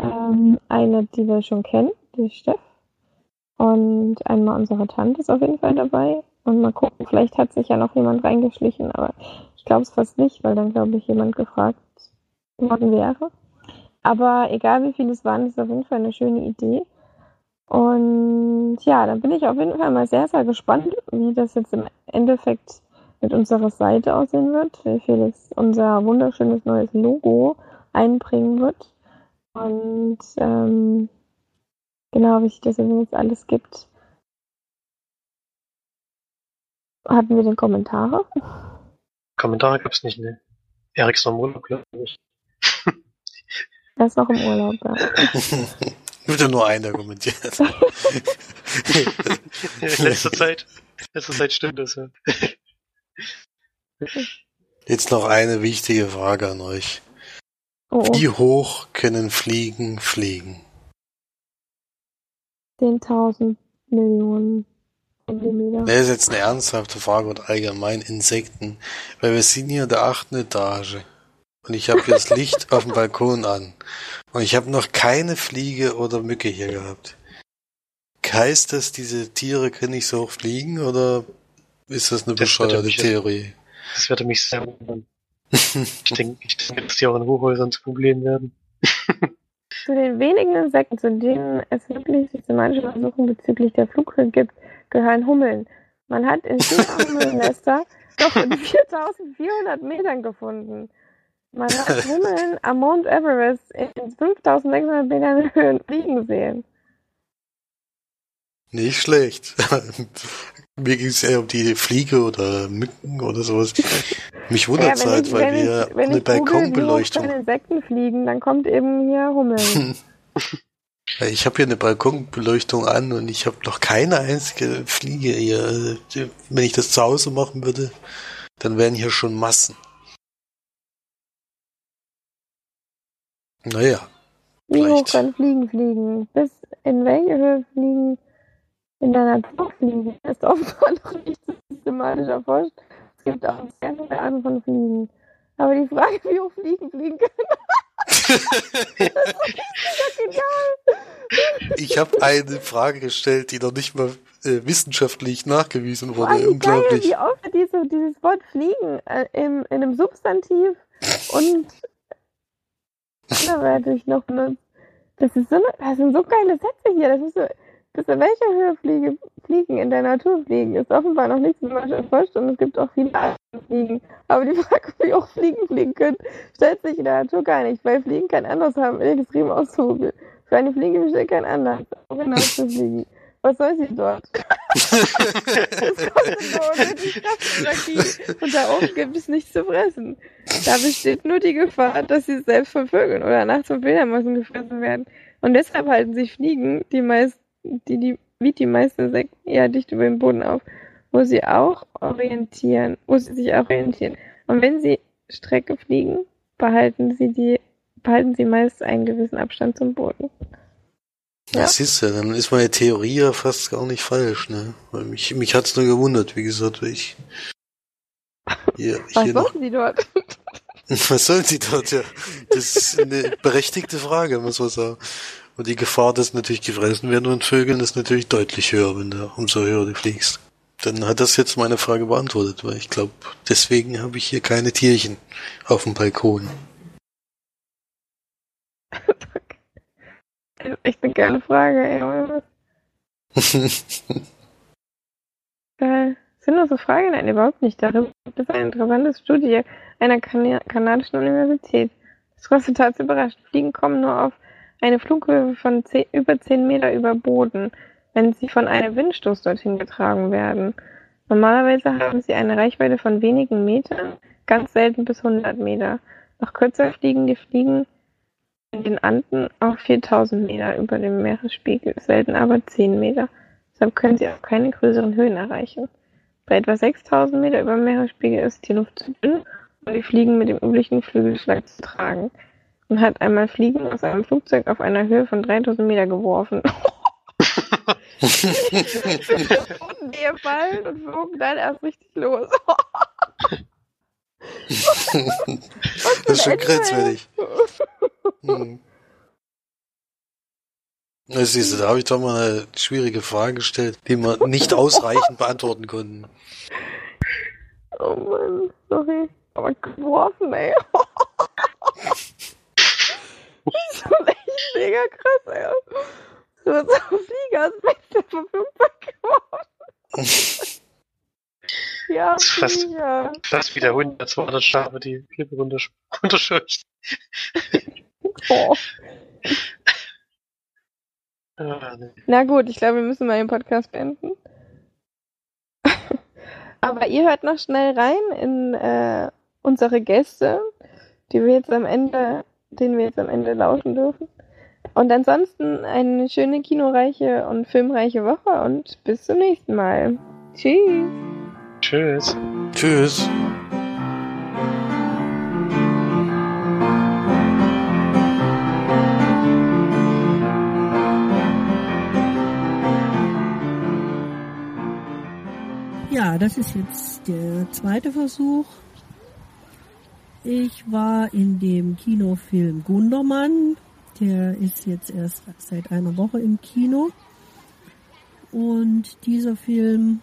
A: Ähm, eine, die wir schon kennen, die Steff. Und einmal unsere Tante ist auf jeden Fall dabei. Und mal gucken, vielleicht hat sich ja noch jemand reingeschlichen, aber ich glaube es fast nicht, weil dann, glaube ich, jemand gefragt worden wäre. Aber egal wie viele es waren, ist auf jeden Fall eine schöne Idee. Und ja, dann bin ich auf jeden Fall mal sehr, sehr gespannt, wie das jetzt im Endeffekt mit unserer Seite aussehen wird, wie Felix unser wunderschönes neues Logo einbringen wird. Und ähm, genau, wie sich das jetzt alles gibt. Hatten wir denn Kommentare?
B: Kommentare gab's nicht, ne? Erik ist noch im Urlaub, glaube ich.
A: Er ist noch im Urlaub, ja. [laughs]
C: Wird ja nur einer kommentiert.
B: In letzter Zeit, letzter Zeit stimmt das, ja.
C: Jetzt noch eine wichtige Frage an euch.
A: Oh, oh.
C: Wie hoch können Fliegen fliegen?
A: 10.000 Millionen Zentimeter.
C: Das ist jetzt eine ernsthafte Frage und allgemein Insekten. Weil wir sind hier in der achten Etage. Und ich habe hier das Licht [laughs] auf dem Balkon an. Und ich habe noch keine Fliege oder Mücke hier gehabt. Heißt das, diese Tiere können nicht so hoch fliegen oder ist das eine
B: Das
C: bescheuerte
B: mich-
C: Theorie?
B: Das würde mich sehr wundern. [laughs] Ich denke, ich denke, dass die auch in Hochhäusern zu Problemen werden. [laughs]
A: Zu den wenigen Insekten, zu denen es wirklich systematische Untersuchungen bezüglich der Flughöhe gibt, gehören Hummeln. Man hat in China [laughs] Hummelnester doch in 4400 Metern gefunden. Man hat [laughs] Hummeln am Mount Everest in 5600 Metern Höhe fliegen sehen.
C: Nicht schlecht. [laughs] Mir ging es eher um die Fliege oder Mücken oder sowas. Mich wundert es
A: wenn
C: halt,
A: ich-
C: weil
A: wenn
C: wir
A: wenn
C: eine Balkonbeleuchtung
A: können Insekten fliegen, dann kommt eben hier Hummeln. [laughs]
C: Ja, Ich habe hier eine Balkonbeleuchtung an und ich habe noch keine einzige Fliege hier. Also, Wenn ich das zu Hause machen würde, dann wären hier schon Massen. Naja,
A: Wie hoch können Fliegen fliegen? Bis in welche Höhe Fliegen in der Natur fliegen? Ist offenbar [laughs] noch nicht systematisch erforscht. Es gibt auch sehr viele Arten von Fliegen. Aber die Frage, wie hoch Fliegen fliegen können, [laughs] ist egal.
C: ich habe eine Frage gestellt, die noch nicht mal äh, wissenschaftlich nachgewiesen wurde.
A: allem geil,
C: Unglaublich.
A: wie oft diese, dieses Wort fliegen äh, im, in einem Substantiv und anderweitig noch benutzt. Das ist so eine, das sind so geile Sätze hier. Das ist so, bis in welcher Höhe Fliege, Fliegen in der Natur fliegen, ist offenbar noch nicht so much erforscht und es gibt auch viele Arten von Fliegen. Aber die [laughs] Frage, wie auch Fliegen fliegen können, stellt sich in der Natur gar nicht, weil Fliegen kein Anlass haben, extrem auszugoogeln. Für eine Fliege besteht kein Anlass, auch hinaus zu fliegen. Was soll sie dort? [laughs] Es kostet nur unnötig Kraftenergie und da oben gibt es nichts zu fressen. Da besteht nur die Gefahr, dass sie selbst von Vögeln oder nachts von Fledermäusen gefressen werden. Und deshalb halten sich Fliegen, die meist, die, die, wie die meisten Insekten, eher dicht über den Boden auf, wo sie auch orientieren, wo sie sich auch orientieren. Und wenn sie Strecke fliegen, behalten sie die, behalten sie meist einen gewissen Abstand zum Boden. Ja.
C: Das ist ja, dann ist meine Theorie ja fast gar nicht falsch, ne? Weil mich, mich hat's nur gewundert, wie gesagt, weil ich [laughs] hier,
A: Was
C: hier noch,
A: machen sie dort? [laughs]
C: was sollen sie dort, ja? Das ist eine berechtigte Frage, muss man sagen. Und die Gefahr, dass natürlich gefressen werden von Vögeln, ist natürlich deutlich höher, wenn du umso höher du fliegst. Dann hat das jetzt meine Frage beantwortet, weil ich glaube, deswegen habe ich hier keine Tierchen auf dem Balkon.
A: Ist [laughs] echt eine geile Frage, ey. Geil. [laughs] So Fragen? Nein, überhaupt nicht. Darüber gibt es eine interessante Studie einer Kana kanadischen Universität. Das Resultat überrascht. Fliegen kommen nur auf eine Flughöhe von 10, über 10 Meter über Boden, wenn sie von einem Windstoß dorthin getragen werden. Normalerweise haben sie eine Reichweite von wenigen Metern, ganz selten bis 100 Meter. Noch kürzer fliegen die Fliegen in den Anden auf 4000 Meter über dem Meeresspiegel, selten aber 10 Meter. Deshalb können sie auch keine größeren Höhen erreichen. Bei etwa 6000 Meter über dem Meeresspiegel ist die Luft zu dünn, um die Fliegen mit dem üblichen Flügelschlag zu tragen. Man hat einmal Fliegen aus einem Flugzeug auf einer Höhe von 3000 Meter geworfen. [laughs] und die fallen und flogen dann erst richtig los. [laughs]
C: das ist schon grenzwertig. Hm. [laughs] Na, siehst du, da habe ich doch mal eine schwierige Frage gestellt, die wir nicht ausreichend beantworten konnten.
A: Oh Mann, sorry. Aber geworfen, ey. [laughs] das ist echt mega krass, ey. Wird so ein Flieger als beste verfügbar geworden. ja,
B: Das ist fast, fast wie der Hund, der 200 Schafe, die Klippe [laughs] runterscheucht.
A: Oh.
B: Ah, nee.
A: Na gut, ich glaube, wir müssen mal den Podcast beenden. [laughs] Aber ihr hört noch schnell rein in äh, unsere Gäste, die wir jetzt am Ende, denen wir jetzt am Ende lauschen dürfen. Und ansonsten eine schöne kinoreiche und filmreiche Woche und bis zum nächsten Mal. Tschüss.
B: Tschüss.
C: Tschüss.
D: Ja, das ist jetzt der zweite Versuch. Ich war in dem Kinofilm Gundermann. Der ist jetzt erst seit einer Woche im Kino. Und dieser Film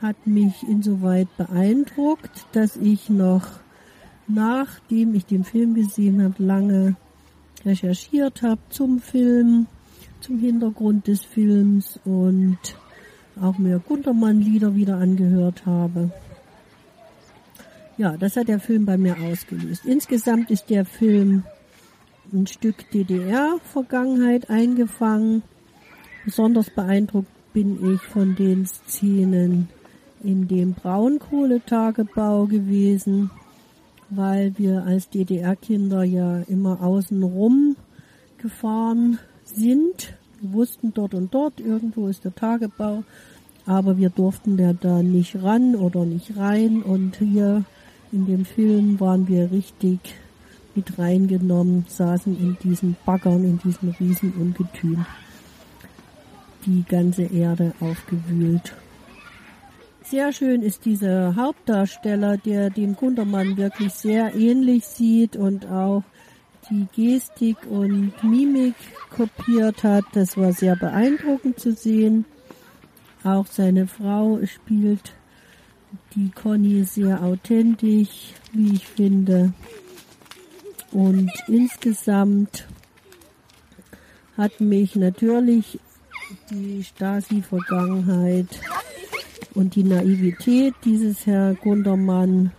D: hat mich insoweit beeindruckt, dass ich noch nachdem ich den Film gesehen habe, lange recherchiert habe zum Film, zum Hintergrund des Films und auch mir Gundermann-Lieder wieder angehört habe. Ja, das hat der Film bei mir ausgelöst. Insgesamt ist der Film ein Stück DDR-Vergangenheit eingefangen. Besonders beeindruckt bin ich von den Szenen in dem Braunkohletagebau gewesen, weil wir als DDR-Kinder ja immer außenrum gefahren sind. Wir wussten dort und dort, irgendwo ist der Tagebau, aber wir durften ja da nicht ran oder nicht rein und hier in dem Film waren wir richtig mit reingenommen, saßen in diesen Baggern, in diesem Riesenungetüm, die ganze Erde aufgewühlt. Sehr schön ist dieser Hauptdarsteller, der dem Gundermann wirklich sehr ähnlich sieht und auch die Gestik und Mimik kopiert hat. Das war sehr beeindruckend zu sehen. Auch seine Frau spielt die Conny sehr authentisch, wie ich finde. Und insgesamt hat mich natürlich die Stasi-Vergangenheit und die Naivität dieses Herr Gundermann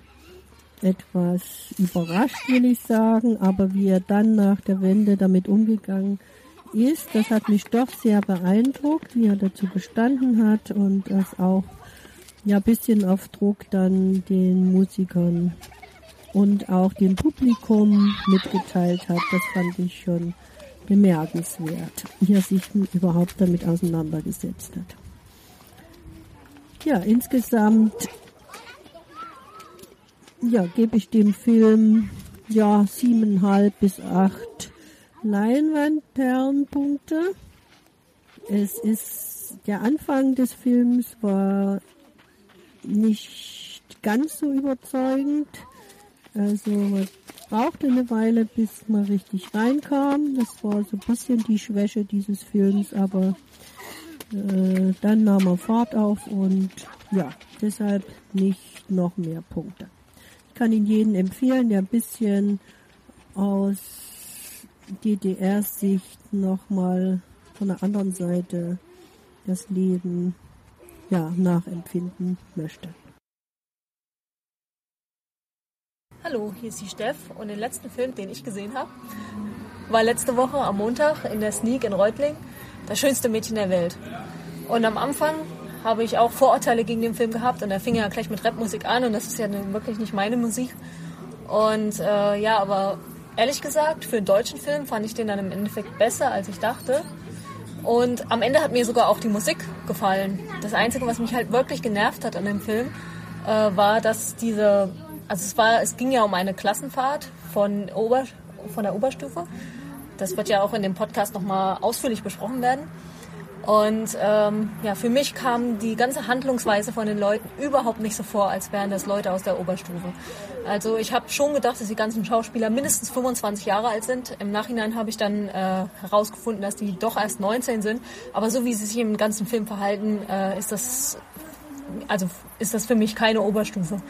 D: etwas überrascht, will ich sagen. Aber wie er dann nach der Wende damit umgegangen ist, das hat mich doch sehr beeindruckt, wie er dazu gestanden hat und das auch ja bisschen auf Druck dann den Musikern und auch dem Publikum mitgeteilt hat. Das fand ich schon bemerkenswert, wie er sich überhaupt damit auseinandergesetzt hat. Ja, insgesamt ja, gebe ich dem Film ja siebeneinhalb bis acht Leinwandperlenpunkte. Es ist der Anfang des Films war nicht ganz so überzeugend. Also man brauchte eine Weile, bis man richtig reinkam. Das war so ein bisschen die Schwäche dieses Films, aber äh, dann nahm er Fahrt auf und ja, deshalb nicht noch mehr Punkte. Ich kann ihn jedem empfehlen, der ein bisschen aus DDR-Sicht nochmal von der anderen Seite das Leben ja, nachempfinden möchte.
E: Hallo, hier ist die Steff und den letzten Film, den ich gesehen habe, war letzte Woche am Montag in der Sneak in Reutling das schönste Mädchen der Welt. Und am Anfang habe ich auch Vorurteile gegen den Film gehabt und er fing ja gleich mit Rapmusik an und das ist ja wirklich nicht meine Musik. Und äh, ja, aber ehrlich gesagt, für einen deutschen Film fand ich den dann im Endeffekt besser, als ich dachte. Und am Ende hat mir sogar auch die Musik gefallen. Das Einzige, was mich halt wirklich genervt hat an dem Film, äh, war, dass diese, also es war, es ging ja um eine Klassenfahrt von Ober, von der Oberstufe. Das wird ja auch in dem Podcast nochmal ausführlich besprochen werden. Und ähm, ja, für mich kam die ganze Handlungsweise von den Leuten überhaupt nicht so vor, als wären das Leute aus der Oberstufe. Also ich habe schon gedacht, dass die ganzen Schauspieler mindestens 25 Jahre alt sind. Im Nachhinein habe ich dann äh, herausgefunden, dass die doch erst 19 sind. Aber so wie sie sich im ganzen Film verhalten, äh, ist das also ist das für mich keine Oberstufe.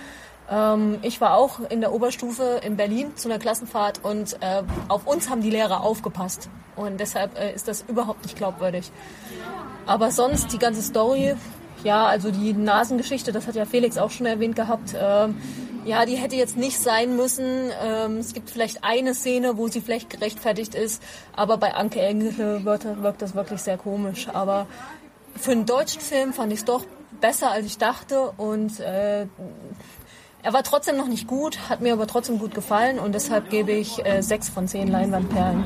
E: Ähm, ich war auch in der Oberstufe in Berlin zu einer Klassenfahrt und äh, auf uns haben die Lehrer aufgepasst. Und deshalb äh, ist das überhaupt nicht glaubwürdig. Aber sonst die ganze Story, ja, also die Nasengeschichte, das hat ja Felix auch schon erwähnt gehabt. Äh, ja, die hätte jetzt nicht sein müssen. Ähm, es gibt vielleicht eine Szene, wo sie vielleicht gerechtfertigt ist, aber bei Anke Engelke wirkt das wirklich sehr komisch. Aber für einen deutschen Film fand ich es doch besser, als ich dachte und äh, er war trotzdem noch nicht gut, hat mir aber trotzdem gut gefallen und deshalb gebe ich äh, sechs von zehn Leinwandperlen.